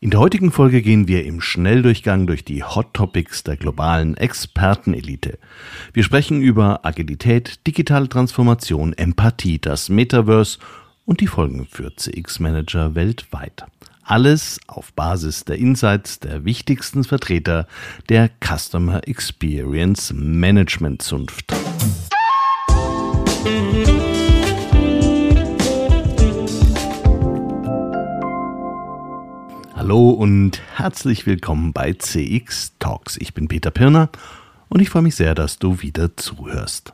In der heutigen Folge gehen wir im Schnelldurchgang durch die Hot Topics der globalen Expertenelite. Wir sprechen über Agilität, digitale Transformation, Empathie, das Metaverse und die Folgen für CX-Manager weltweit. Alles auf Basis der Insights der wichtigsten Vertreter der Customer Experience Management Zunft. Hallo und herzlich willkommen bei CX Talks. Ich bin Peter Pirner und ich freue mich sehr, dass du wieder zuhörst.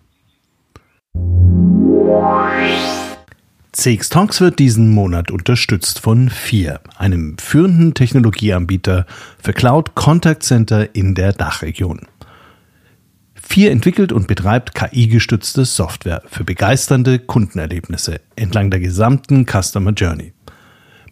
CX Talks wird diesen Monat unterstützt von FIR, einem führenden Technologieanbieter für Cloud Contact Center in der Dachregion. FIR entwickelt und betreibt KI-gestützte Software für begeisternde Kundenerlebnisse entlang der gesamten Customer Journey.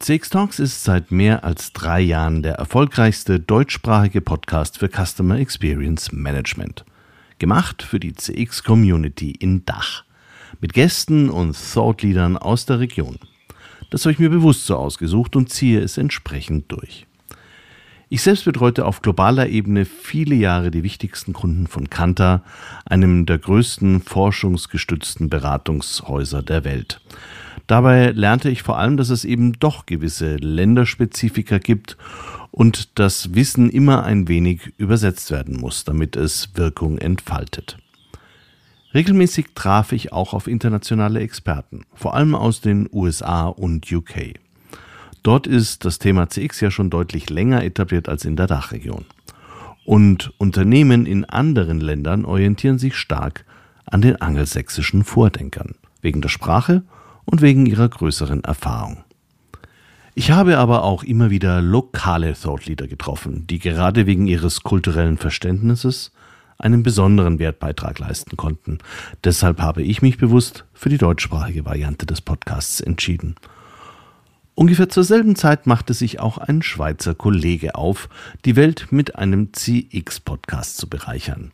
CX Talks ist seit mehr als drei Jahren der erfolgreichste deutschsprachige Podcast für Customer Experience Management. Gemacht für die CX Community in Dach. Mit Gästen und Thought Leadern aus der Region. Das habe ich mir bewusst so ausgesucht und ziehe es entsprechend durch. Ich selbst betreute auf globaler Ebene viele Jahre die wichtigsten Kunden von Kanta, einem der größten forschungsgestützten Beratungshäuser der Welt. Dabei lernte ich vor allem, dass es eben doch gewisse Länderspezifika gibt und das Wissen immer ein wenig übersetzt werden muss, damit es Wirkung entfaltet. Regelmäßig traf ich auch auf internationale Experten, vor allem aus den USA und UK. Dort ist das Thema CX ja schon deutlich länger etabliert als in der Dachregion. Und Unternehmen in anderen Ländern orientieren sich stark an den angelsächsischen Vordenkern, wegen der Sprache und wegen ihrer größeren Erfahrung. Ich habe aber auch immer wieder lokale Thought Leader getroffen, die gerade wegen ihres kulturellen Verständnisses einen besonderen Wertbeitrag leisten konnten. Deshalb habe ich mich bewusst für die deutschsprachige Variante des Podcasts entschieden. Ungefähr zur selben Zeit machte sich auch ein Schweizer Kollege auf, die Welt mit einem CX-Podcast zu bereichern.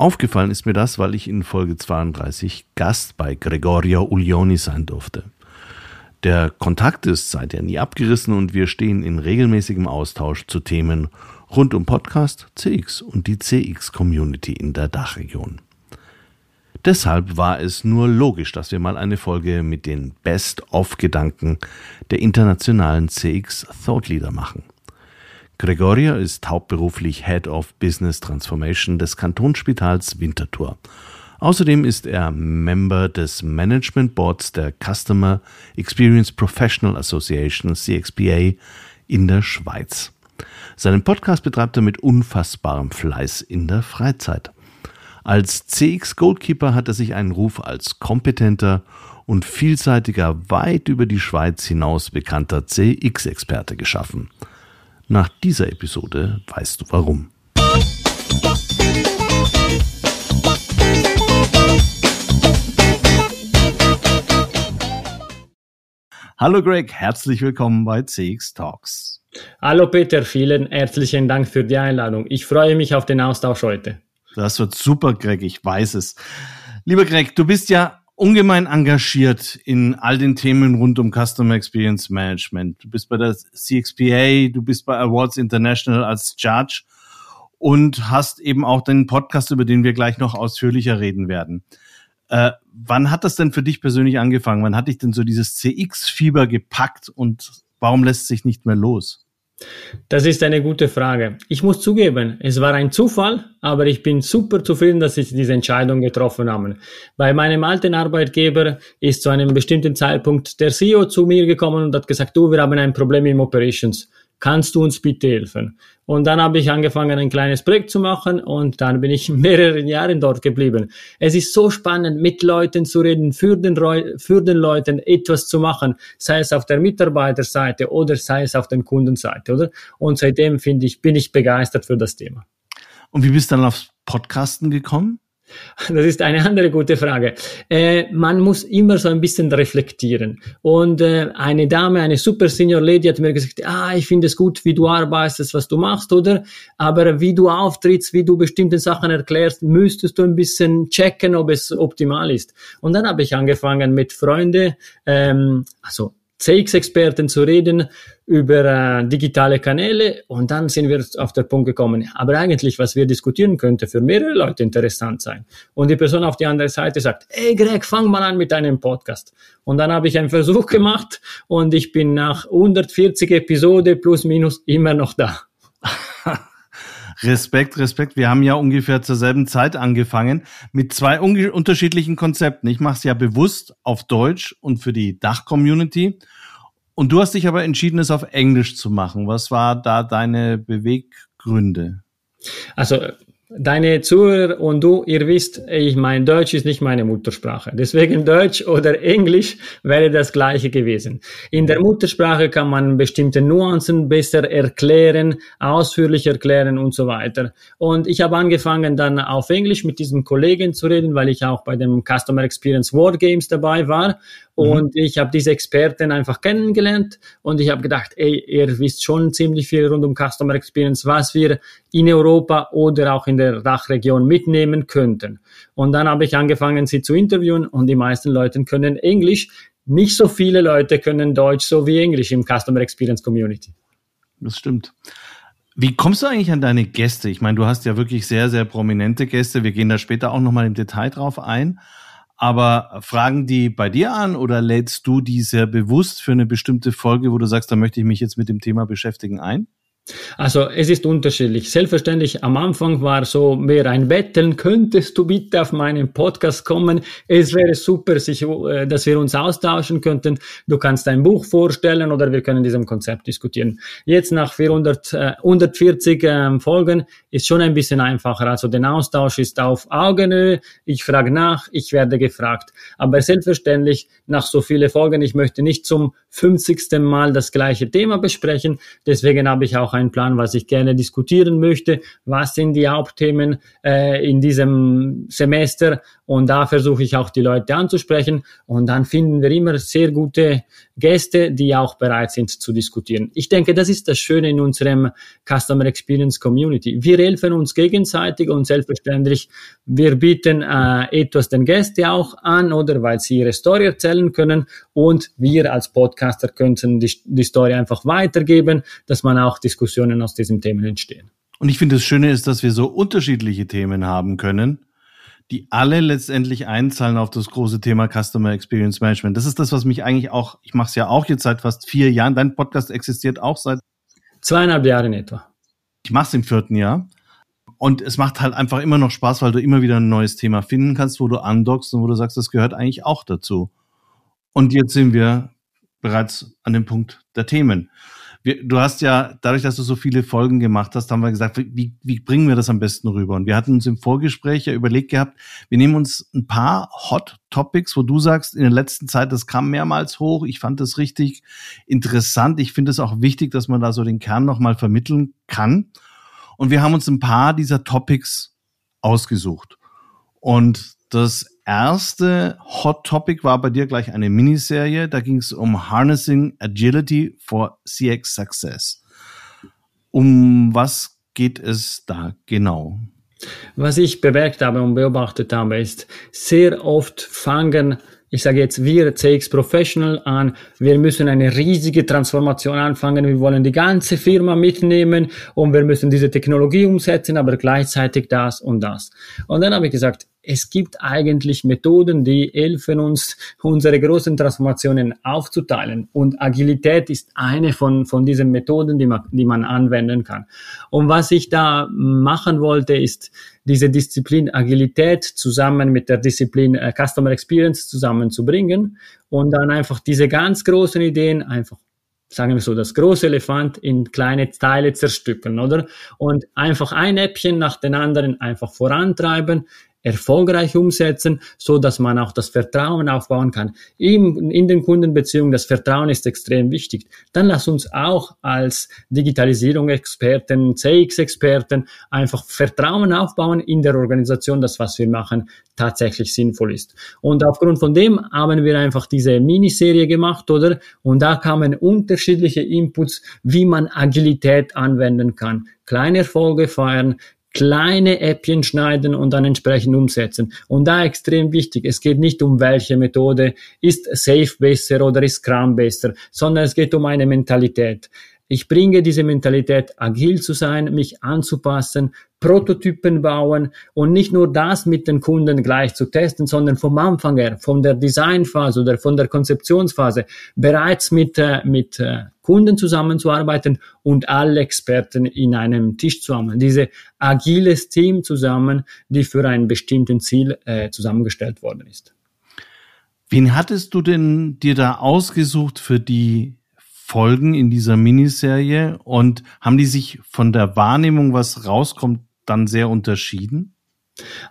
Aufgefallen ist mir das, weil ich in Folge 32 Gast bei Gregorio Ulioni sein durfte. Der Kontakt ist seither nie abgerissen und wir stehen in regelmäßigem Austausch zu Themen rund um Podcast, CX und die CX-Community in der Dachregion. Deshalb war es nur logisch, dass wir mal eine Folge mit den Best-of-Gedanken der internationalen CX Thought Leader machen. Gregoria ist hauptberuflich Head of Business Transformation des Kantonsspitals Winterthur. Außerdem ist er Member des Management Boards der Customer Experience Professional Association CXPA in der Schweiz. Seinen Podcast betreibt er mit unfassbarem Fleiß in der Freizeit. Als CX Goldkeeper hat er sich einen Ruf als kompetenter und vielseitiger, weit über die Schweiz hinaus bekannter CX-Experte geschaffen. Nach dieser Episode weißt du warum. Hallo Greg, herzlich willkommen bei CX Talks. Hallo Peter, vielen herzlichen Dank für die Einladung. Ich freue mich auf den Austausch heute. Das wird super, Greg, ich weiß es. Lieber Greg, du bist ja ungemein engagiert in all den Themen rund um Customer Experience Management. Du bist bei der CXPA, du bist bei Awards International als Judge und hast eben auch den Podcast, über den wir gleich noch ausführlicher reden werden. Äh, wann hat das denn für dich persönlich angefangen? Wann hat dich denn so dieses CX-Fieber gepackt und warum lässt sich nicht mehr los? Das ist eine gute Frage. Ich muss zugeben, es war ein Zufall, aber ich bin super zufrieden, dass ich diese Entscheidung getroffen habe. Bei meinem alten Arbeitgeber ist zu einem bestimmten Zeitpunkt der CEO zu mir gekommen und hat gesagt, du, wir haben ein Problem im Operations. Kannst du uns bitte helfen? Und dann habe ich angefangen, ein kleines Projekt zu machen und dann bin ich mehrere Jahre dort geblieben. Es ist so spannend, mit Leuten zu reden, für den, für den Leuten etwas zu machen, sei es auf der Mitarbeiterseite oder sei es auf der Kundenseite, oder? Und seitdem finde ich, bin ich begeistert für das Thema. Und wie bist du dann aufs Podcasten gekommen? Das ist eine andere gute Frage. Äh, man muss immer so ein bisschen reflektieren. Und äh, eine Dame, eine super Senior Lady hat mir gesagt, ah, ich finde es gut, wie du arbeitest, was du machst, oder? Aber wie du auftrittst, wie du bestimmte Sachen erklärst, müsstest du ein bisschen checken, ob es optimal ist. Und dann habe ich angefangen mit Freunden, ähm, also CX-Experten zu reden über äh, digitale Kanäle und dann sind wir auf den Punkt gekommen, aber eigentlich, was wir diskutieren könnte, für mehrere Leute interessant sein. Und die Person auf die andere Seite sagt, hey Greg, fang mal an mit deinem Podcast. Und dann habe ich einen Versuch gemacht und ich bin nach 140 Episode plus minus immer noch da. Respekt, Respekt. Wir haben ja ungefähr zur selben Zeit angefangen mit zwei unterschiedlichen Konzepten. Ich mache es ja bewusst auf Deutsch und für die Dach-Community. Und du hast dich aber entschieden, es auf Englisch zu machen. Was war da deine Beweggründe? Also Deine Zuhörer und du, ihr wisst, ich mein Deutsch ist nicht meine Muttersprache. Deswegen Deutsch oder Englisch wäre das gleiche gewesen. In der Muttersprache kann man bestimmte Nuancen besser erklären, ausführlich erklären und so weiter. Und ich habe angefangen dann auf Englisch mit diesem Kollegen zu reden, weil ich auch bei dem Customer Experience Word Games dabei war Mhm. Und ich habe diese Experten einfach kennengelernt und ich habe gedacht, ey, ihr wisst schon ziemlich viel rund um Customer Experience, was wir in Europa oder auch in der Dachregion mitnehmen könnten. Und dann habe ich angefangen, sie zu interviewen und die meisten Leute können Englisch. Nicht so viele Leute können Deutsch so wie Englisch im Customer Experience Community. Das stimmt. Wie kommst du eigentlich an deine Gäste? Ich meine, du hast ja wirklich sehr, sehr prominente Gäste. Wir gehen da später auch nochmal im Detail drauf ein. Aber fragen die bei dir an oder lädst du die sehr bewusst für eine bestimmte Folge, wo du sagst, da möchte ich mich jetzt mit dem Thema beschäftigen, ein? Also es ist unterschiedlich. Selbstverständlich am Anfang war so mehr ein Betteln, könntest du bitte auf meinen Podcast kommen? Es wäre super, sich, äh, dass wir uns austauschen könnten. Du kannst ein Buch vorstellen oder wir können diesem Konzept diskutieren. Jetzt nach 400, äh, 140 äh, Folgen ist schon ein bisschen einfacher. Also der Austausch ist auf Augenhöhe. Ich frage nach, ich werde gefragt. Aber selbstverständlich nach so vielen Folgen, ich möchte nicht zum 50. Mal das gleiche Thema besprechen. Deswegen habe ich auch einen Plan, was ich gerne diskutieren möchte. Was sind die Hauptthemen äh, in diesem Semester? Und da versuche ich auch die Leute anzusprechen. Und dann finden wir immer sehr gute Gäste, die auch bereit sind zu diskutieren. Ich denke, das ist das Schöne in unserem Customer Experience Community. Wir helfen uns gegenseitig und selbstverständlich, wir bieten äh, etwas den Gästen auch an oder weil sie ihre Story erzählen können und wir als Podcaster könnten die, die Story einfach weitergeben, dass man auch Diskussionen aus diesen Themen entstehen. Und ich finde, das Schöne ist, dass wir so unterschiedliche Themen haben können die alle letztendlich einzahlen auf das große Thema Customer Experience Management. Das ist das, was mich eigentlich auch, ich mache es ja auch jetzt seit fast vier Jahren. Dein Podcast existiert auch seit zweieinhalb Jahren etwa. Ich mache es im vierten Jahr. Und es macht halt einfach immer noch Spaß, weil du immer wieder ein neues Thema finden kannst, wo du andockst und wo du sagst, das gehört eigentlich auch dazu. Und jetzt sind wir bereits an dem Punkt der Themen wir, du hast ja, dadurch, dass du so viele Folgen gemacht hast, haben wir gesagt, wie, wie bringen wir das am besten rüber? Und wir hatten uns im Vorgespräch ja überlegt gehabt, wir nehmen uns ein paar Hot Topics, wo du sagst, in der letzten Zeit, das kam mehrmals hoch. Ich fand das richtig interessant. Ich finde es auch wichtig, dass man da so den Kern nochmal vermitteln kann. Und wir haben uns ein paar dieser Topics ausgesucht. Und das erste Hot Topic war bei dir gleich eine Miniserie. Da ging es um Harnessing Agility for CX Success. Um was geht es da genau? Was ich bemerkt habe und beobachtet habe, ist, sehr oft fangen ich sage jetzt wir CX Professional an, wir müssen eine riesige Transformation anfangen, wir wollen die ganze Firma mitnehmen und wir müssen diese Technologie umsetzen, aber gleichzeitig das und das. Und dann habe ich gesagt, es gibt eigentlich Methoden, die helfen uns, unsere großen Transformationen aufzuteilen. Und Agilität ist eine von, von diesen Methoden, die man, die man anwenden kann. Und was ich da machen wollte, ist diese Disziplin Agilität zusammen mit der Disziplin äh, Customer Experience zusammenzubringen und dann einfach diese ganz großen Ideen einfach sagen wir so, das große Elefant in kleine Teile zerstückeln, oder? Und einfach ein Äppchen nach den anderen einfach vorantreiben, erfolgreich umsetzen, so dass man auch das Vertrauen aufbauen kann. In, in den Kundenbeziehungen, das Vertrauen ist extrem wichtig. Dann lass uns auch als Digitalisierung-Experten, CX-Experten einfach Vertrauen aufbauen in der Organisation, dass was wir machen tatsächlich sinnvoll ist. Und aufgrund von dem haben wir einfach diese Miniserie gemacht, oder? Und da kamen unterschiedliche Inputs, wie man Agilität anwenden kann. Kleine Erfolge feiern, kleine Äppchen schneiden und dann entsprechend umsetzen. Und da extrem wichtig, es geht nicht um welche Methode, ist Safe besser oder ist Scrum besser, sondern es geht um eine Mentalität. Ich bringe diese Mentalität, agil zu sein, mich anzupassen, Prototypen bauen und nicht nur das mit den Kunden gleich zu testen, sondern vom Anfang her, von der Designphase oder von der Konzeptionsphase bereits mit, äh, mit äh, Kunden zusammenzuarbeiten und alle Experten in einem Tisch zu haben. Diese agiles Team zusammen, die für ein bestimmtes Ziel äh, zusammengestellt worden ist. Wen hattest du denn dir da ausgesucht für die Folgen in dieser Miniserie und haben die sich von der Wahrnehmung, was rauskommt, dann sehr unterschieden?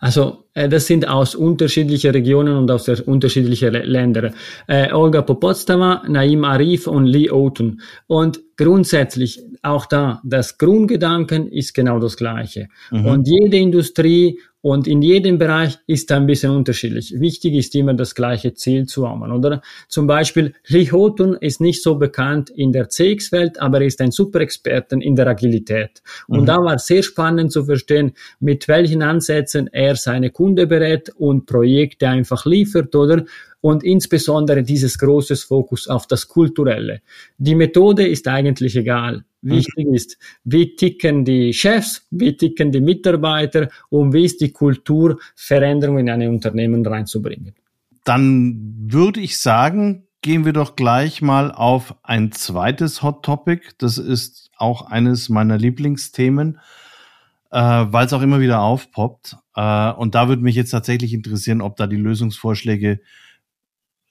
Also äh, das sind aus unterschiedlichen Regionen und aus unterschiedlichen Ländern. Äh, Olga Popotstava, Naim Arif und Lee Outen. Und grundsätzlich auch da, das Grundgedanken ist genau das gleiche. Mhm. Und jede Industrie und in jedem Bereich ist ein bisschen unterschiedlich. Wichtig ist immer das gleiche Ziel zu haben, oder? Zum Beispiel, Lee Houghton ist nicht so bekannt in der CX-Welt, aber er ist ein super Experten in der Agilität. Und mhm. da war sehr spannend zu verstehen, mit welchen Ansätzen er seine Kunde berät und Projekte einfach liefert, oder? Und insbesondere dieses großes Fokus auf das Kulturelle. Die Methode ist eigentlich egal. Wichtig mhm. ist, wie ticken die Chefs, wie ticken die Mitarbeiter und wie ist die Kultur, Veränderungen in ein Unternehmen reinzubringen. Dann würde ich sagen, gehen wir doch gleich mal auf ein zweites Hot Topic. Das ist auch eines meiner Lieblingsthemen, äh, weil es auch immer wieder aufpoppt. Äh, und da würde mich jetzt tatsächlich interessieren, ob da die Lösungsvorschläge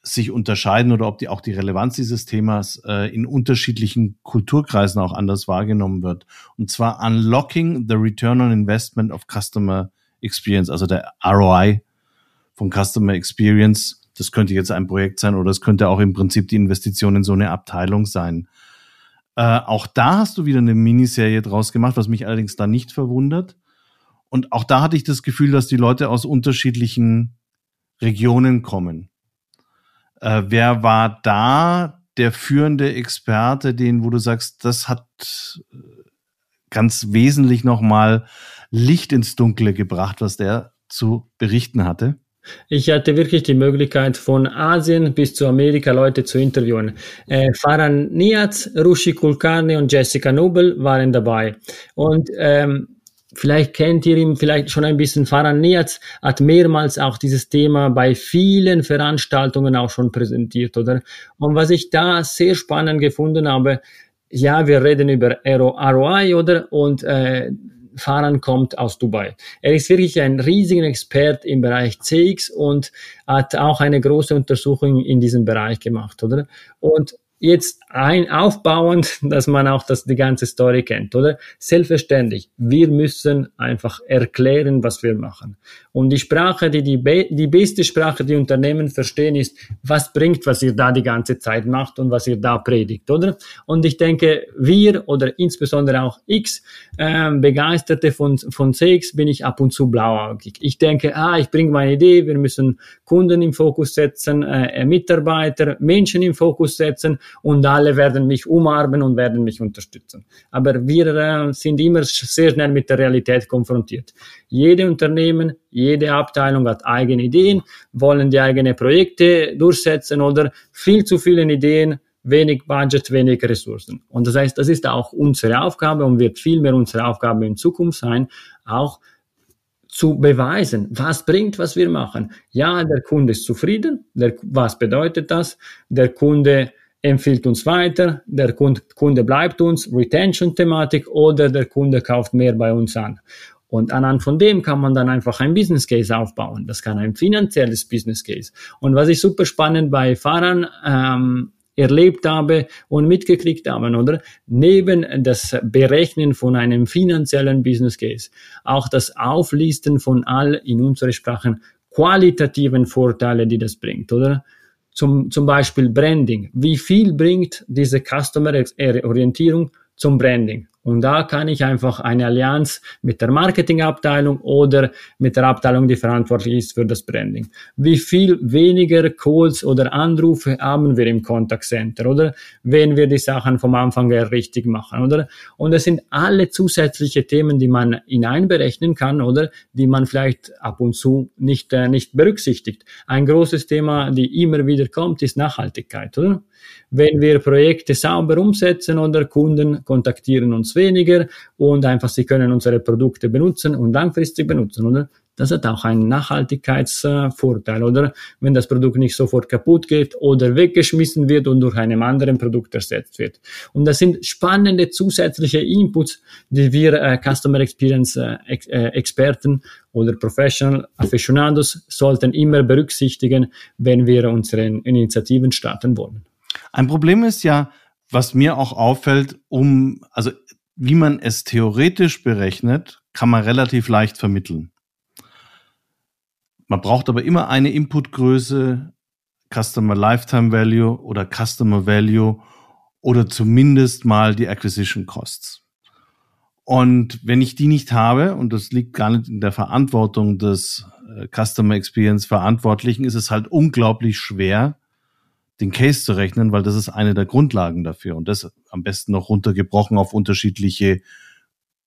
sich unterscheiden oder ob die auch die Relevanz dieses Themas äh, in unterschiedlichen Kulturkreisen auch anders wahrgenommen wird. Und zwar Unlocking the Return on Investment of Customer Experience, also der ROI von Customer Experience. Das könnte jetzt ein Projekt sein oder es könnte auch im Prinzip die Investition in so eine Abteilung sein. Äh, auch da hast du wieder eine Miniserie draus gemacht, was mich allerdings da nicht verwundert. Und auch da hatte ich das Gefühl, dass die Leute aus unterschiedlichen Regionen kommen. Äh, wer war da der führende Experte, den, wo du sagst, das hat äh, ganz wesentlich nochmal Licht ins Dunkle gebracht, was der zu berichten hatte? Ich hatte wirklich die Möglichkeit, von Asien bis zu Amerika Leute zu interviewen. Äh, Farhan Niaz, Rushi Kulkarni und Jessica Nobel waren dabei. Und ähm, Vielleicht kennt ihr ihn vielleicht schon ein bisschen. Farhan Niaz hat mehrmals auch dieses Thema bei vielen Veranstaltungen auch schon präsentiert, oder? Und was ich da sehr spannend gefunden habe, ja, wir reden über ROI, oder? Und äh, Farhan kommt aus Dubai. Er ist wirklich ein riesiger Expert im Bereich CX und hat auch eine große Untersuchung in diesem Bereich gemacht, oder? Und jetzt ein aufbauend, dass man auch das, die ganze Story kennt, oder? Selbstverständlich. Wir müssen einfach erklären, was wir machen. Und die Sprache, die, die, die beste Sprache, die Unternehmen verstehen, ist, was bringt, was ihr da die ganze Zeit macht und was ihr da predigt, oder? Und ich denke, wir oder insbesondere auch X, äh, Begeisterte von, von CX, bin ich ab und zu blauäugig. Ich denke, ah, ich bringe meine Idee, wir müssen Kunden im Fokus setzen, äh, Mitarbeiter, Menschen im Fokus setzen und alle werden mich umarmen und werden mich unterstützen. Aber wir äh, sind immer sehr schnell mit der Realität konfrontiert. Jede Unternehmen, jede Abteilung hat eigene Ideen, wollen die eigenen Projekte durchsetzen oder viel zu viele Ideen, wenig Budget, wenig Ressourcen. Und das heißt, das ist auch unsere Aufgabe und wird viel mehr unsere Aufgabe in Zukunft sein, auch zu beweisen, was bringt, was wir machen. Ja, der Kunde ist zufrieden. Der, was bedeutet das? Der Kunde empfiehlt uns weiter, der Kunde bleibt uns, Retention-Thematik oder der Kunde kauft mehr bei uns an. Und anhand von dem kann man dann einfach ein Business Case aufbauen. Das kann ein finanzielles Business Case. Und was ich super spannend bei Fahrern ähm, erlebt habe und mitgekriegt habe, oder? Neben das Berechnen von einem finanziellen Business Case, auch das Auflisten von all in unserer Sprache qualitativen Vorteile, die das bringt, oder? Zum, zum Beispiel Branding. Wie viel bringt diese Customer-Orientierung zum Branding? Und da kann ich einfach eine Allianz mit der Marketingabteilung oder mit der Abteilung, die verantwortlich ist für das Branding. Wie viel weniger Calls oder Anrufe haben wir im Contact Center, oder? Wenn wir die Sachen vom Anfang her richtig machen, oder? Und das sind alle zusätzliche Themen, die man hineinberechnen kann, oder? Die man vielleicht ab und zu nicht, äh, nicht berücksichtigt. Ein großes Thema, die immer wieder kommt, ist Nachhaltigkeit, oder? Wenn wir Projekte sauber umsetzen oder Kunden kontaktieren uns weniger und einfach sie können unsere Produkte benutzen und langfristig benutzen, oder? Das hat auch einen Nachhaltigkeitsvorteil, oder? Wenn das Produkt nicht sofort kaputt geht oder weggeschmissen wird und durch einem anderen Produkt ersetzt wird. Und das sind spannende zusätzliche Inputs, die wir äh, Customer Experience äh, äh, Experten oder Professional Aficionados sollten immer berücksichtigen, wenn wir unsere Initiativen starten wollen. Ein Problem ist ja, was mir auch auffällt, um, also wie man es theoretisch berechnet, kann man relativ leicht vermitteln. Man braucht aber immer eine Inputgröße, Customer Lifetime Value oder Customer Value oder zumindest mal die Acquisition Costs. Und wenn ich die nicht habe, und das liegt gar nicht in der Verantwortung des äh, Customer Experience Verantwortlichen, ist es halt unglaublich schwer, den Case zu rechnen, weil das ist eine der Grundlagen dafür. Und das am besten noch runtergebrochen auf unterschiedliche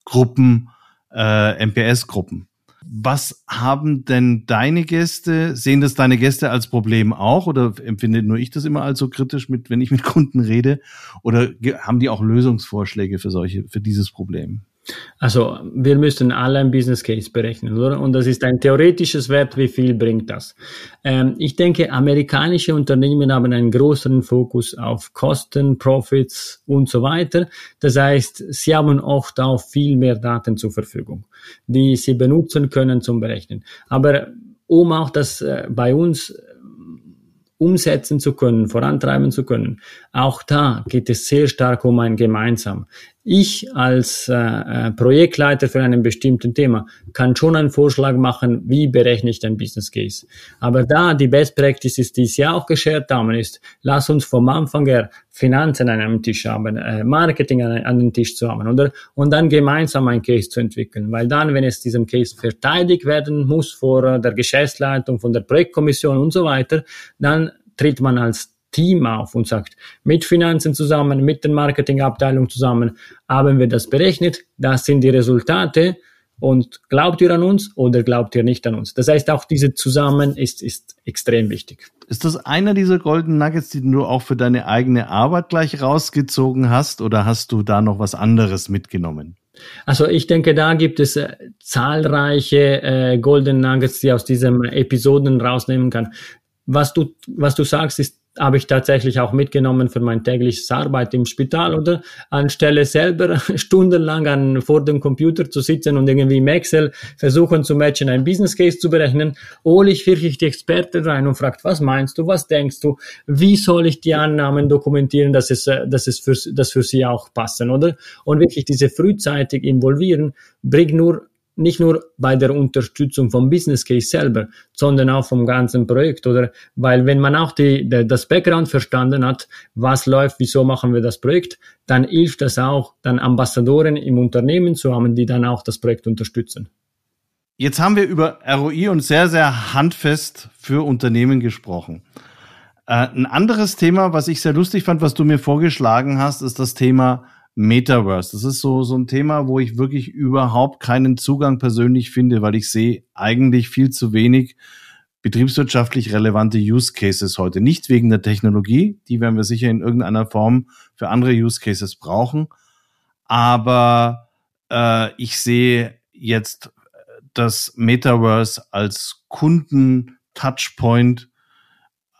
Gruppen, äh, MPS-Gruppen. Was haben denn deine Gäste, sehen das deine Gäste als Problem auch oder empfinde nur ich das immer als so kritisch mit, wenn ich mit Kunden rede? Oder haben die auch Lösungsvorschläge für solche, für dieses Problem? Also wir müssen alle ein Business Case berechnen, oder? Und das ist ein theoretisches Wert, wie viel bringt das? Ähm, ich denke, amerikanische Unternehmen haben einen größeren Fokus auf Kosten, Profits und so weiter. Das heißt, sie haben oft auch viel mehr Daten zur Verfügung, die sie benutzen können zum Berechnen. Aber um auch das äh, bei uns umsetzen zu können, vorantreiben zu können. Auch da geht es sehr stark um ein Gemeinsam. Ich als äh, äh, Projektleiter für ein bestimmten Thema kann schon einen Vorschlag machen, wie berechne ich den Business Case. Aber da die Best Practice ist, die Sie auch geschert haben, ist, lass uns vom Anfang her Finanzen an einem Tisch haben, äh, Marketing an, an den Tisch zu haben, oder? Und dann gemeinsam ein Case zu entwickeln. Weil dann, wenn es diesem Case verteidigt werden muss vor der Geschäftsleitung, von der Projektkommission und so weiter, dann tritt man als Team auf und sagt, mit Finanzen zusammen, mit der Marketingabteilung zusammen, haben wir das berechnet, das sind die Resultate und glaubt ihr an uns oder glaubt ihr nicht an uns? Das heißt, auch diese Zusammen ist, ist extrem wichtig. Ist das einer dieser Golden Nuggets, die du auch für deine eigene Arbeit gleich rausgezogen hast oder hast du da noch was anderes mitgenommen? Also ich denke, da gibt es äh, zahlreiche äh, Golden Nuggets, die aus diesen Episoden rausnehmen kann. Was du, was du sagst, ist habe ich tatsächlich auch mitgenommen für mein tägliches Arbeit im Spital oder anstelle selber stundenlang an, vor dem Computer zu sitzen und irgendwie im Excel versuchen zu matchen, ein Business Case zu berechnen, hole ich wirklich die Experte rein und fragt, was meinst du, was denkst du, wie soll ich die Annahmen dokumentieren, dass es, äh, dass es für, dass für sie auch passen, oder? Und wirklich diese frühzeitig involvieren bringt nur nicht nur bei der Unterstützung vom Business Case selber, sondern auch vom ganzen Projekt, oder? Weil wenn man auch die, die, das Background verstanden hat, was läuft, wieso machen wir das Projekt, dann hilft das auch, dann Ambassadoren im Unternehmen zu haben, die dann auch das Projekt unterstützen. Jetzt haben wir über ROI und sehr, sehr handfest für Unternehmen gesprochen. Äh, ein anderes Thema, was ich sehr lustig fand, was du mir vorgeschlagen hast, ist das Thema Metaverse. Das ist so, so ein Thema, wo ich wirklich überhaupt keinen Zugang persönlich finde, weil ich sehe eigentlich viel zu wenig betriebswirtschaftlich relevante Use Cases heute. Nicht wegen der Technologie, die werden wir sicher in irgendeiner Form für andere Use Cases brauchen, aber äh, ich sehe jetzt das Metaverse als Kunden-Touchpoint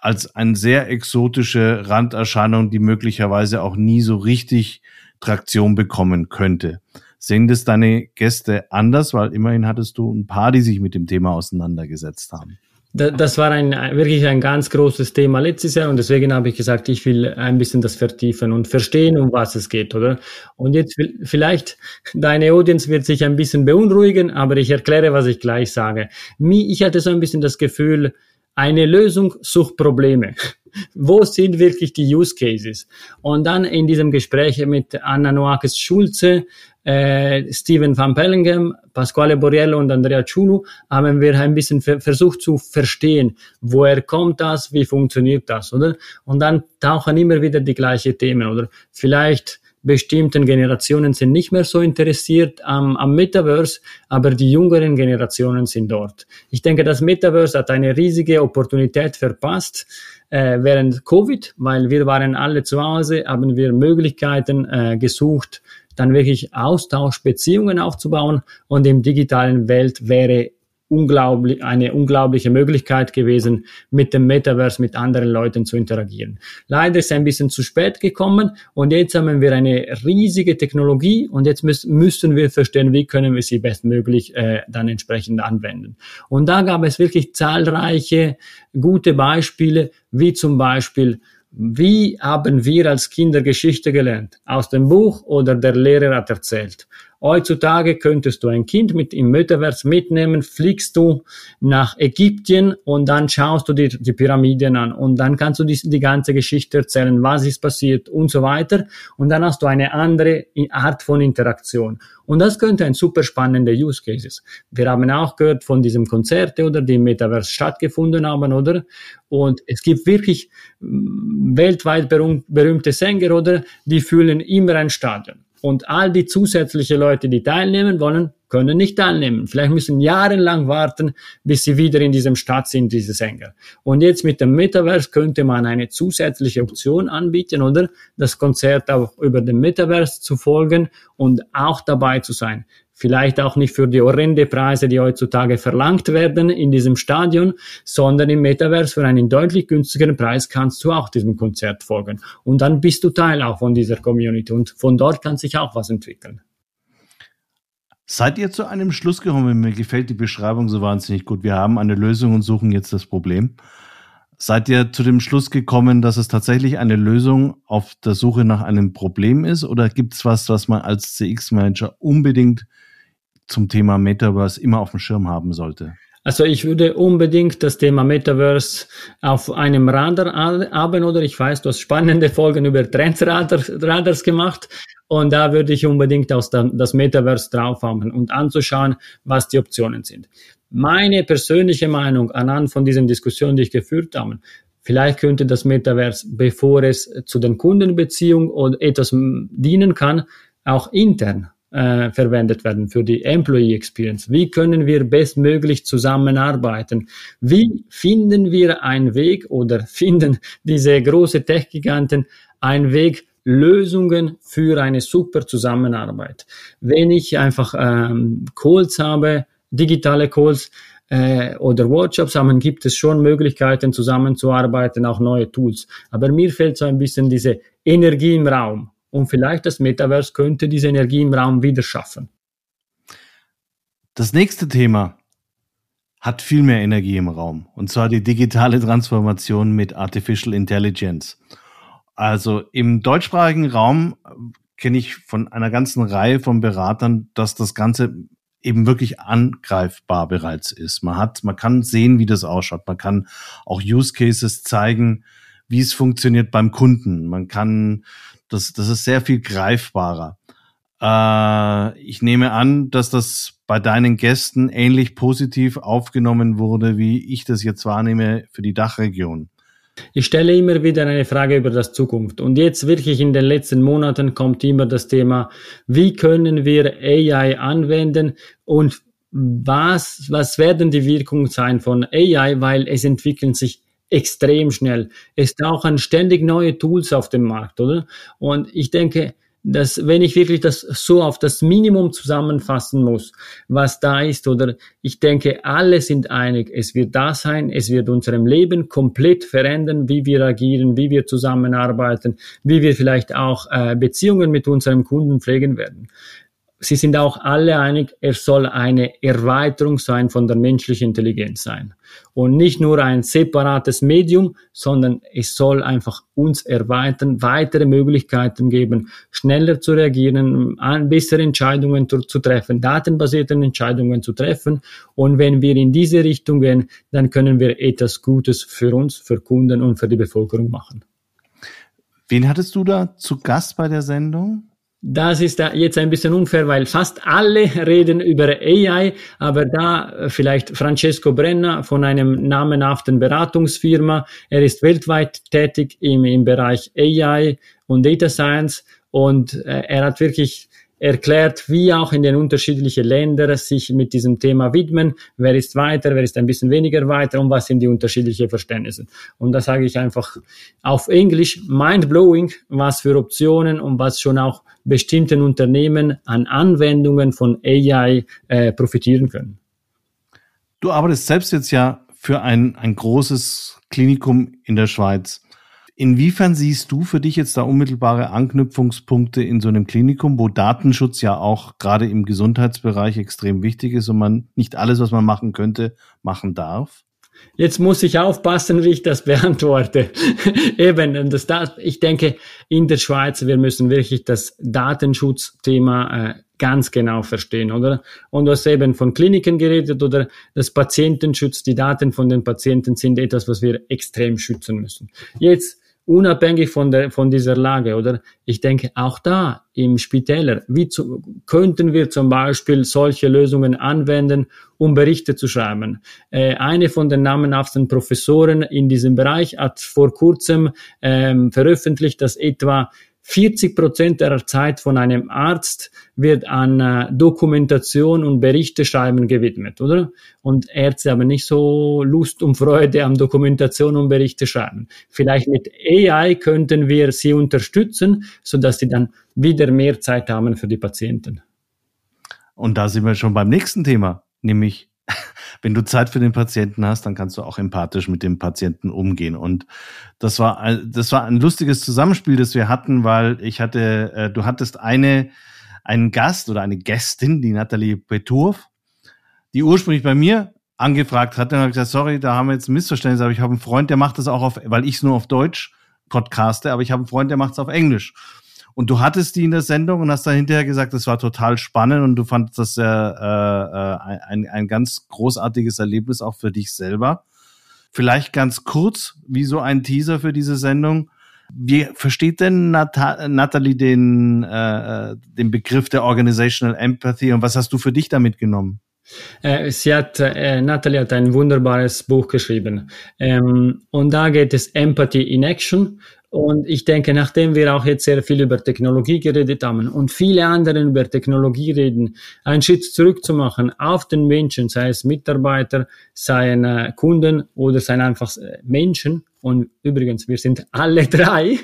als eine sehr exotische Randerscheinung, die möglicherweise auch nie so richtig Traktion bekommen könnte. Sehen das deine Gäste anders? Weil immerhin hattest du ein paar, die sich mit dem Thema auseinandergesetzt haben. das war ein, wirklich ein ganz großes Thema letztes Jahr und deswegen habe ich gesagt, ich will ein bisschen das vertiefen und verstehen, um was es geht, oder? Und jetzt vielleicht, deine Audience wird sich ein bisschen beunruhigen, aber ich erkläre, was ich gleich sage. Ich hatte so ein bisschen das Gefühl, eine Lösung sucht Probleme. Wo sind wirklich die Use Cases? Und dann in diesem Gespräch mit Anna Noakes Schulze, äh, Steven van Pellingham, Pasquale Borriello und Andrea Ciulu haben wir ein bisschen versucht zu verstehen, woher kommt das, wie funktioniert das, oder? Und dann tauchen immer wieder die gleichen Themen, oder? Vielleicht bestimmten Generationen sind nicht mehr so interessiert am, am Metaverse, aber die jüngeren Generationen sind dort. Ich denke, das Metaverse hat eine riesige Opportunität verpasst äh, während Covid, weil wir waren alle zu Hause, haben wir Möglichkeiten äh, gesucht, dann wirklich Austausch, Beziehungen aufzubauen und im digitalen Welt wäre unglaublich, eine unglaubliche Möglichkeit gewesen, mit dem Metaverse mit anderen Leuten zu interagieren. Leider ist es ein bisschen zu spät gekommen und jetzt haben wir eine riesige Technologie und jetzt müssen, müssen wir verstehen, wie können wir sie bestmöglich äh, dann entsprechend anwenden. Und da gab es wirklich zahlreiche gute Beispiele, wie zum Beispiel wie haben wir als Kinder Geschichte gelernt? Aus dem Buch oder der Lehrer hat erzählt? Heutzutage könntest du ein Kind mit im Metaverse mitnehmen, fliegst du nach Ägypten und dann schaust du dir die Pyramiden an und dann kannst du die, die ganze Geschichte erzählen, was ist passiert und so weiter. Und dann hast du eine andere Art von Interaktion. Und das könnte ein super spannender Use Cases. Wir haben auch gehört von diesem Konzerte oder die im Metaverse stattgefunden haben, oder? Und es gibt wirklich weltweit berühmte Sänger, oder? Die fühlen immer ein Stadion. Und all die zusätzliche Leute, die teilnehmen wollen, können nicht teilnehmen. Vielleicht müssen jahrelang warten, bis sie wieder in diesem Stadt sind, diese Sänger. Und jetzt mit dem Metaverse könnte man eine zusätzliche Option anbieten, oder das Konzert auch über den Metaverse zu folgen und auch dabei zu sein vielleicht auch nicht für die horrende Preise, die heutzutage verlangt werden in diesem Stadion, sondern im Metaverse für einen deutlich günstigeren Preis kannst du auch diesem Konzert folgen. Und dann bist du Teil auch von dieser Community und von dort kann sich auch was entwickeln. Seid ihr zu einem Schluss gekommen? Mir gefällt die Beschreibung so wahnsinnig gut. Wir haben eine Lösung und suchen jetzt das Problem. Seid ihr zu dem Schluss gekommen, dass es tatsächlich eine Lösung auf der Suche nach einem Problem ist? Oder gibt es was, was man als CX-Manager unbedingt zum Thema Metaverse immer auf dem Schirm haben sollte? Also ich würde unbedingt das Thema Metaverse auf einem Radar haben oder ich weiß, du hast spannende Folgen über Trendradars gemacht und da würde ich unbedingt das Metaverse drauf haben und anzuschauen, was die Optionen sind. Meine persönliche Meinung anhand von diesen Diskussionen, die ich geführt habe, vielleicht könnte das Metaverse, bevor es zu den Kundenbeziehungen oder etwas dienen kann, auch intern äh, verwendet werden für die Employee Experience. Wie können wir bestmöglich zusammenarbeiten? Wie finden wir einen Weg oder finden diese große Tech-Giganten einen Weg, Lösungen für eine super Zusammenarbeit. Wenn ich einfach ähm, Calls habe, digitale Calls äh, oder Workshops haben, gibt es schon Möglichkeiten zusammenzuarbeiten, auch neue Tools. Aber mir fehlt so ein bisschen diese Energie im Raum. Und vielleicht das Metaverse könnte diese Energie im Raum wieder schaffen. Das nächste Thema hat viel mehr Energie im Raum. Und zwar die digitale Transformation mit Artificial Intelligence. Also im deutschsprachigen Raum kenne ich von einer ganzen Reihe von Beratern, dass das Ganze eben wirklich angreifbar bereits ist. Man hat, man kann sehen, wie das ausschaut. Man kann auch Use Cases zeigen, wie es funktioniert beim Kunden. Man kann das, das ist sehr viel greifbarer. Äh, ich nehme an, dass das bei deinen Gästen ähnlich positiv aufgenommen wurde, wie ich das jetzt wahrnehme für die Dachregion. Ich stelle immer wieder eine Frage über das Zukunft. Und jetzt wirklich in den letzten Monaten kommt immer das Thema, wie können wir AI anwenden und was, was werden die Wirkungen sein von AI, weil es entwickeln sich extrem schnell. Es tauchen ständig neue Tools auf dem Markt, oder? Und ich denke, dass wenn ich wirklich das so auf das Minimum zusammenfassen muss, was da ist, oder ich denke, alle sind einig, es wird da sein, es wird unserem Leben komplett verändern, wie wir agieren, wie wir zusammenarbeiten, wie wir vielleicht auch äh, Beziehungen mit unserem Kunden pflegen werden. Sie sind auch alle einig, er soll eine Erweiterung sein von der menschlichen Intelligenz sein. Und nicht nur ein separates Medium, sondern es soll einfach uns erweitern, weitere Möglichkeiten geben, schneller zu reagieren, bessere Entscheidungen zu, zu treffen, datenbasierte Entscheidungen zu treffen. Und wenn wir in diese Richtung gehen, dann können wir etwas Gutes für uns, für Kunden und für die Bevölkerung machen. Wen hattest du da zu Gast bei der Sendung? Das ist jetzt ein bisschen unfair, weil fast alle reden über AI, aber da äh, vielleicht Francesco Brenner von einem namenhaften Beratungsfirma. Er ist weltweit tätig im, im Bereich AI und Data Science und äh, er hat wirklich erklärt, wie auch in den unterschiedlichen Ländern sich mit diesem Thema widmen. Wer ist weiter, wer ist ein bisschen weniger weiter und was sind die unterschiedlichen Verständnisse. Und da sage ich einfach auf Englisch, mind-blowing, was für Optionen und was schon auch bestimmten Unternehmen an Anwendungen von AI äh, profitieren können. Du arbeitest selbst jetzt ja für ein, ein großes Klinikum in der Schweiz. Inwiefern siehst du für dich jetzt da unmittelbare Anknüpfungspunkte in so einem Klinikum, wo Datenschutz ja auch gerade im Gesundheitsbereich extrem wichtig ist und man nicht alles, was man machen könnte, machen darf? Jetzt muss ich aufpassen, wie ich das beantworte. Eben, das, ich denke, in der Schweiz, wir müssen wirklich das Datenschutzthema äh, ganz genau verstehen, oder? Und du hast eben von Kliniken geredet oder das Patientenschutz, die Daten von den Patienten sind etwas, was wir extrem schützen müssen. Jetzt unabhängig von, der, von dieser Lage, oder? Ich denke, auch da im Spitäler, wie zu, könnten wir zum Beispiel solche Lösungen anwenden, um Berichte zu schreiben? Äh, eine von den namenhaften Professoren in diesem Bereich hat vor kurzem ähm, veröffentlicht, dass etwa 40 Prozent der Zeit von einem Arzt wird an äh, Dokumentation und Berichte schreiben gewidmet, oder? Und Ärzte haben nicht so Lust und Freude am Dokumentation und Berichte schreiben. Vielleicht mit AI könnten wir sie unterstützen, so dass sie dann wieder mehr Zeit haben für die Patienten. Und da sind wir schon beim nächsten Thema, nämlich wenn du Zeit für den Patienten hast, dann kannst du auch empathisch mit dem Patienten umgehen. Und das war, das war ein lustiges Zusammenspiel, das wir hatten, weil ich hatte, äh, du hattest eine, einen Gast oder eine Gästin, die Nathalie Peturf, die ursprünglich bei mir angefragt hat. Dann habe ich gesagt, sorry, da haben wir jetzt ein Missverständnis, aber ich habe einen Freund, der macht das auch auf, weil ich es nur auf Deutsch podcaste, aber ich habe einen Freund, der macht es auf Englisch. Und du hattest die in der Sendung und hast dann hinterher gesagt, das war total spannend und du fandest das sehr, äh, ein, ein ganz großartiges Erlebnis auch für dich selber. Vielleicht ganz kurz, wie so ein Teaser für diese Sendung. Wie versteht denn Nat Natalie den, äh, den Begriff der Organizational Empathy und was hast du für dich damit genommen? Äh, sie hat, äh, Natalie hat ein wunderbares Buch geschrieben. Ähm, und da geht es Empathy in Action. Und ich denke, nachdem wir auch jetzt sehr viel über Technologie geredet haben und viele andere über Technologie reden, einen Schritt zurück zu machen auf den Menschen, sei es Mitarbeiter, seien Kunden oder seien einfach äh, Menschen. Und übrigens, wir sind alle drei.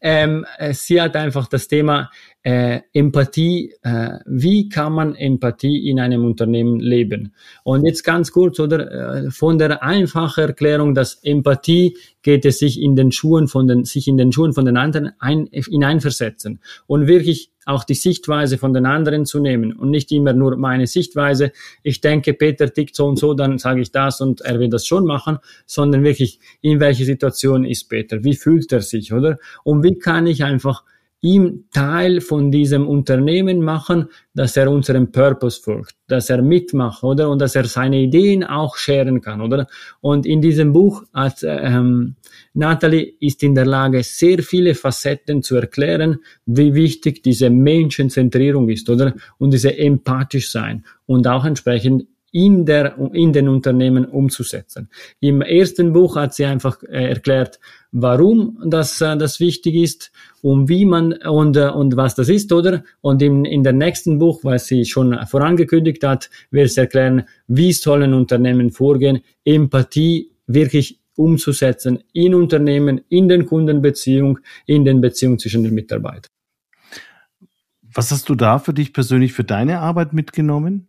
ähm, äh, sie hat einfach das Thema äh, Empathie, äh, wie kann man Empathie in einem Unternehmen leben? Und jetzt ganz kurz, oder äh, von der einfachen Erklärung, dass Empathie geht es sich in den Schuhen von den, sich in den Schuhen von den anderen ein, hineinversetzen und wirklich auch die Sichtweise von den anderen zu nehmen und nicht immer nur meine Sichtweise. Ich denke, Peter tickt so und so, dann sage ich das und er will das schon machen, sondern wirklich, in welcher Situation ist Peter? Wie fühlt er sich, oder? Und wie kann ich einfach ihm Teil von diesem Unternehmen machen, dass er unserem Purpose folgt, dass er mitmacht, oder? Und dass er seine Ideen auch scheren kann, oder? Und in diesem Buch als ähm, Natalie ist in der Lage, sehr viele Facetten zu erklären, wie wichtig diese Menschenzentrierung ist, oder? Und diese empathisch sein und auch entsprechend in, der, in den Unternehmen umzusetzen. Im ersten Buch hat sie einfach äh, erklärt, warum das, äh, das wichtig ist und wie man und, äh, und was das ist, oder? Und in, in der nächsten Buch, was sie schon vorangekündigt hat, wird sie erklären, wie sollen Unternehmen vorgehen, Empathie wirklich umzusetzen in Unternehmen, in den Kundenbeziehung, in den Beziehungen zwischen den Mitarbeitern. Was hast du da für dich persönlich für deine Arbeit mitgenommen?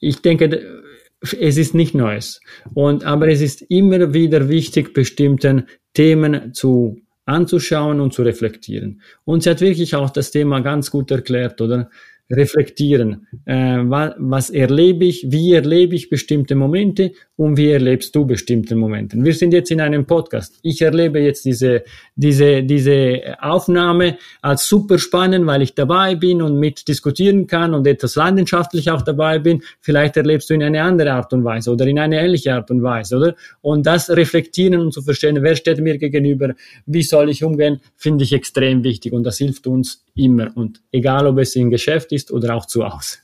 ich denke, es ist nicht Neues. Und, aber es ist immer wieder wichtig, bestimmten Themen zu anzuschauen und zu reflektieren. Und sie hat wirklich auch das Thema ganz gut erklärt, oder? Reflektieren. Äh, was, was erlebe ich, wie erlebe ich bestimmte Momente und wie erlebst du bestimmte Momente. Wir sind jetzt in einem Podcast. Ich erlebe jetzt diese, diese, diese Aufnahme als super spannend, weil ich dabei bin und mit diskutieren kann und etwas leidenschaftlich auch dabei bin. Vielleicht erlebst du in eine andere Art und Weise oder in eine ähnliche Art und Weise, oder? Und das reflektieren und zu verstehen, wer steht mir gegenüber, wie soll ich umgehen, finde ich extrem wichtig und das hilft uns immer und egal ob es im Geschäft ist oder auch zu Hause.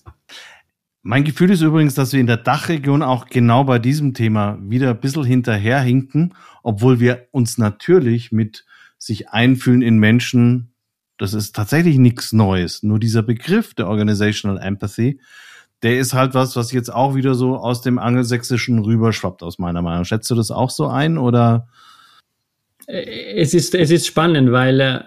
Mein Gefühl ist übrigens, dass wir in der Dachregion auch genau bei diesem Thema wieder ein bisschen hinterherhinken, obwohl wir uns natürlich mit sich einfühlen in Menschen, das ist tatsächlich nichts Neues. Nur dieser Begriff der Organizational Empathy, der ist halt was, was jetzt auch wieder so aus dem Angelsächsischen rüberschwappt, aus meiner Meinung. Schätzt du das auch so ein oder? Es ist, es ist spannend, weil äh,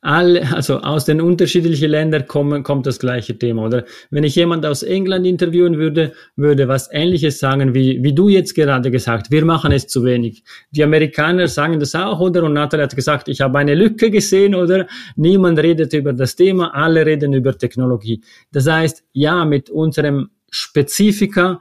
alle, also aus den unterschiedlichen Ländern kommen, kommt das gleiche Thema, oder? Wenn ich jemand aus England interviewen würde, würde was Ähnliches sagen, wie, wie du jetzt gerade gesagt, wir machen es zu wenig. Die Amerikaner sagen das auch, oder? Und Nathalie hat gesagt, ich habe eine Lücke gesehen, oder? Niemand redet über das Thema, alle reden über Technologie. Das heißt, ja, mit unserem Spezifika,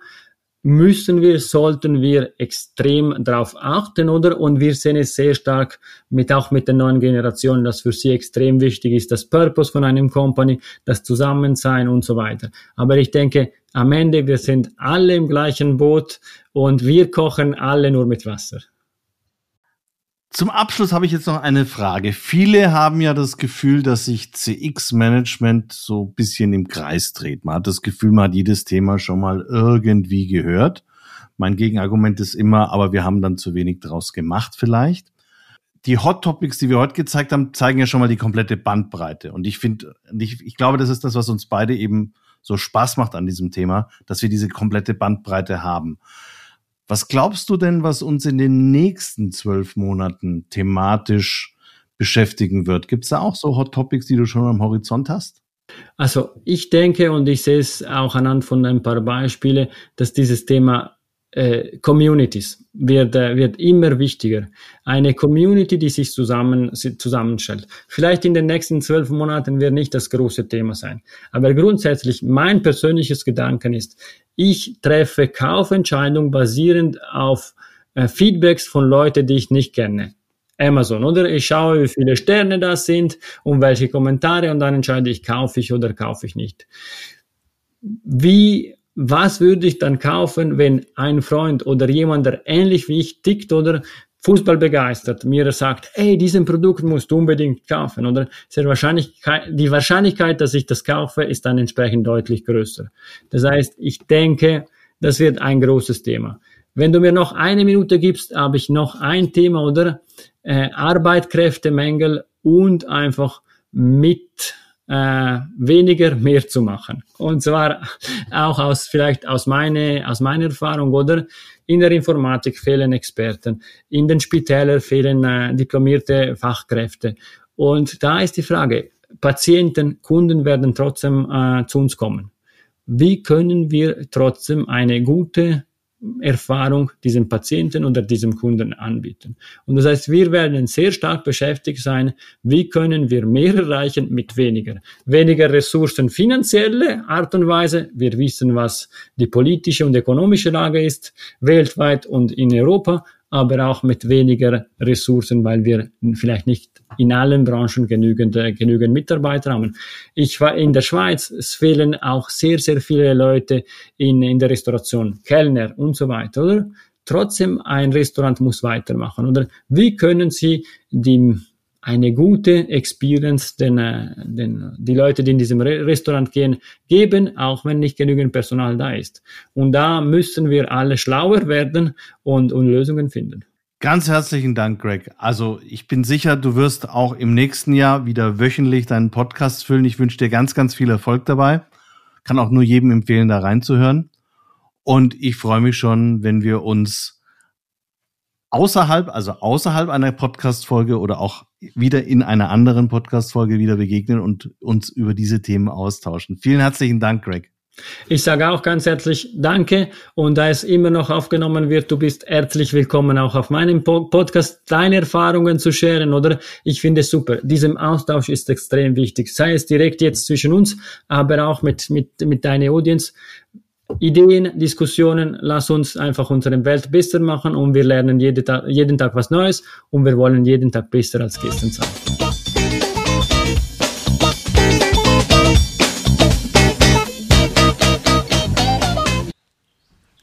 müssen wir, sollten wir extrem darauf achten, oder? Und wir sehen es sehr stark mit, auch mit den neuen Generationen, dass für sie extrem wichtig ist, das Purpose von einem Company, das Zusammensein und so weiter. Aber ich denke, am Ende, wir sind alle im gleichen Boot und wir kochen alle nur mit Wasser. Zum Abschluss habe ich jetzt noch eine Frage. Viele haben ja das Gefühl, dass sich CX-Management so ein bisschen im Kreis dreht. Man hat das Gefühl, man hat jedes Thema schon mal irgendwie gehört. Mein Gegenargument ist immer, aber wir haben dann zu wenig draus gemacht vielleicht. Die Hot Topics, die wir heute gezeigt haben, zeigen ja schon mal die komplette Bandbreite. Und ich finde, ich, ich glaube, das ist das, was uns beide eben so Spaß macht an diesem Thema, dass wir diese komplette Bandbreite haben. Was glaubst du denn, was uns in den nächsten zwölf Monaten thematisch beschäftigen wird? Gibt es da auch so Hot Topics, die du schon am Horizont hast? Also ich denke und ich sehe es auch anhand von ein paar Beispiele, dass dieses Thema äh, Communities wird, äh, wird immer wichtiger. Eine Community, die sich zusammen, zusammenstellt. Vielleicht in den nächsten zwölf Monaten wird nicht das große Thema sein. Aber grundsätzlich, mein persönliches Gedanken ist, ich treffe Kaufentscheidungen basierend auf äh, Feedbacks von Leuten, die ich nicht kenne. Amazon, oder? Ich schaue, wie viele Sterne das sind und welche Kommentare und dann entscheide ich, kaufe ich oder kaufe ich nicht. Wie was würde ich dann kaufen, wenn ein Freund oder jemand, der ähnlich wie ich tickt oder Fußball begeistert, mir sagt, hey, diesen Produkt musst du unbedingt kaufen, oder? Sehr Wahrscheinlichkeit, die Wahrscheinlichkeit, dass ich das kaufe, ist dann entsprechend deutlich größer. Das heißt, ich denke, das wird ein großes Thema. Wenn du mir noch eine Minute gibst, habe ich noch ein Thema, oder? Äh, Arbeitskräftemängel und einfach mit äh, weniger mehr zu machen. Und zwar auch aus vielleicht aus meine aus meiner Erfahrung oder in der Informatik fehlen Experten, in den Spitälern fehlen äh, diplomierte Fachkräfte. Und da ist die Frage: Patienten, Kunden werden trotzdem äh, zu uns kommen. Wie können wir trotzdem eine gute Erfahrung diesem Patienten oder diesem Kunden anbieten. Und das heißt, wir werden sehr stark beschäftigt sein, wie können wir mehr erreichen mit weniger. Weniger Ressourcen finanzielle Art und Weise. Wir wissen, was die politische und ökonomische Lage ist, weltweit und in Europa aber auch mit weniger Ressourcen, weil wir vielleicht nicht in allen Branchen genügend, äh, genügend Mitarbeiter haben. Ich war in der Schweiz, es fehlen auch sehr, sehr viele Leute in, in der Restauration, Kellner und so weiter, oder? Trotzdem, ein Restaurant muss weitermachen, oder? Wie können Sie die eine gute Experience den, äh, den, die Leute, die in diesem Restaurant gehen, geben, auch wenn nicht genügend Personal da ist. Und da müssen wir alle schlauer werden und, und Lösungen finden. Ganz herzlichen Dank, Greg. Also ich bin sicher, du wirst auch im nächsten Jahr wieder wöchentlich deinen Podcast füllen. Ich wünsche dir ganz, ganz viel Erfolg dabei. Kann auch nur jedem empfehlen, da reinzuhören. Und ich freue mich schon, wenn wir uns außerhalb, also außerhalb einer Podcast-Folge oder auch wieder in einer anderen Podcast-Folge wieder begegnen und uns über diese Themen austauschen. Vielen herzlichen Dank, Greg. Ich sage auch ganz herzlich Danke und da es immer noch aufgenommen wird, du bist herzlich willkommen auch auf meinem Podcast, deine Erfahrungen zu scheren, oder? Ich finde es super. Diesem Austausch ist extrem wichtig, sei es direkt jetzt zwischen uns, aber auch mit, mit, mit deiner Audience. Ideen, Diskussionen, lass uns einfach unsere Welt besser machen und wir lernen jeden Tag, jeden Tag was Neues und wir wollen jeden Tag besser als gestern sein.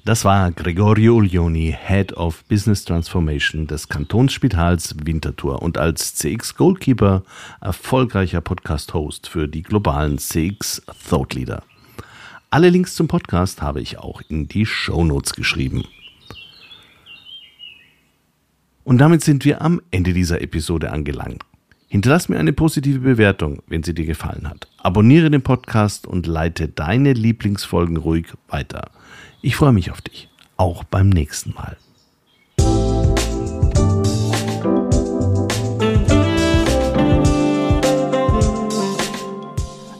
Das war Gregorio Ulioni, Head of Business Transformation des Kantonsspitals Winterthur und als CX Goalkeeper erfolgreicher Podcast-Host für die globalen CX Thought Leader. Alle Links zum Podcast habe ich auch in die Show Notes geschrieben. Und damit sind wir am Ende dieser Episode angelangt. Hinterlass mir eine positive Bewertung, wenn sie dir gefallen hat. Abonniere den Podcast und leite deine Lieblingsfolgen ruhig weiter. Ich freue mich auf dich, auch beim nächsten Mal.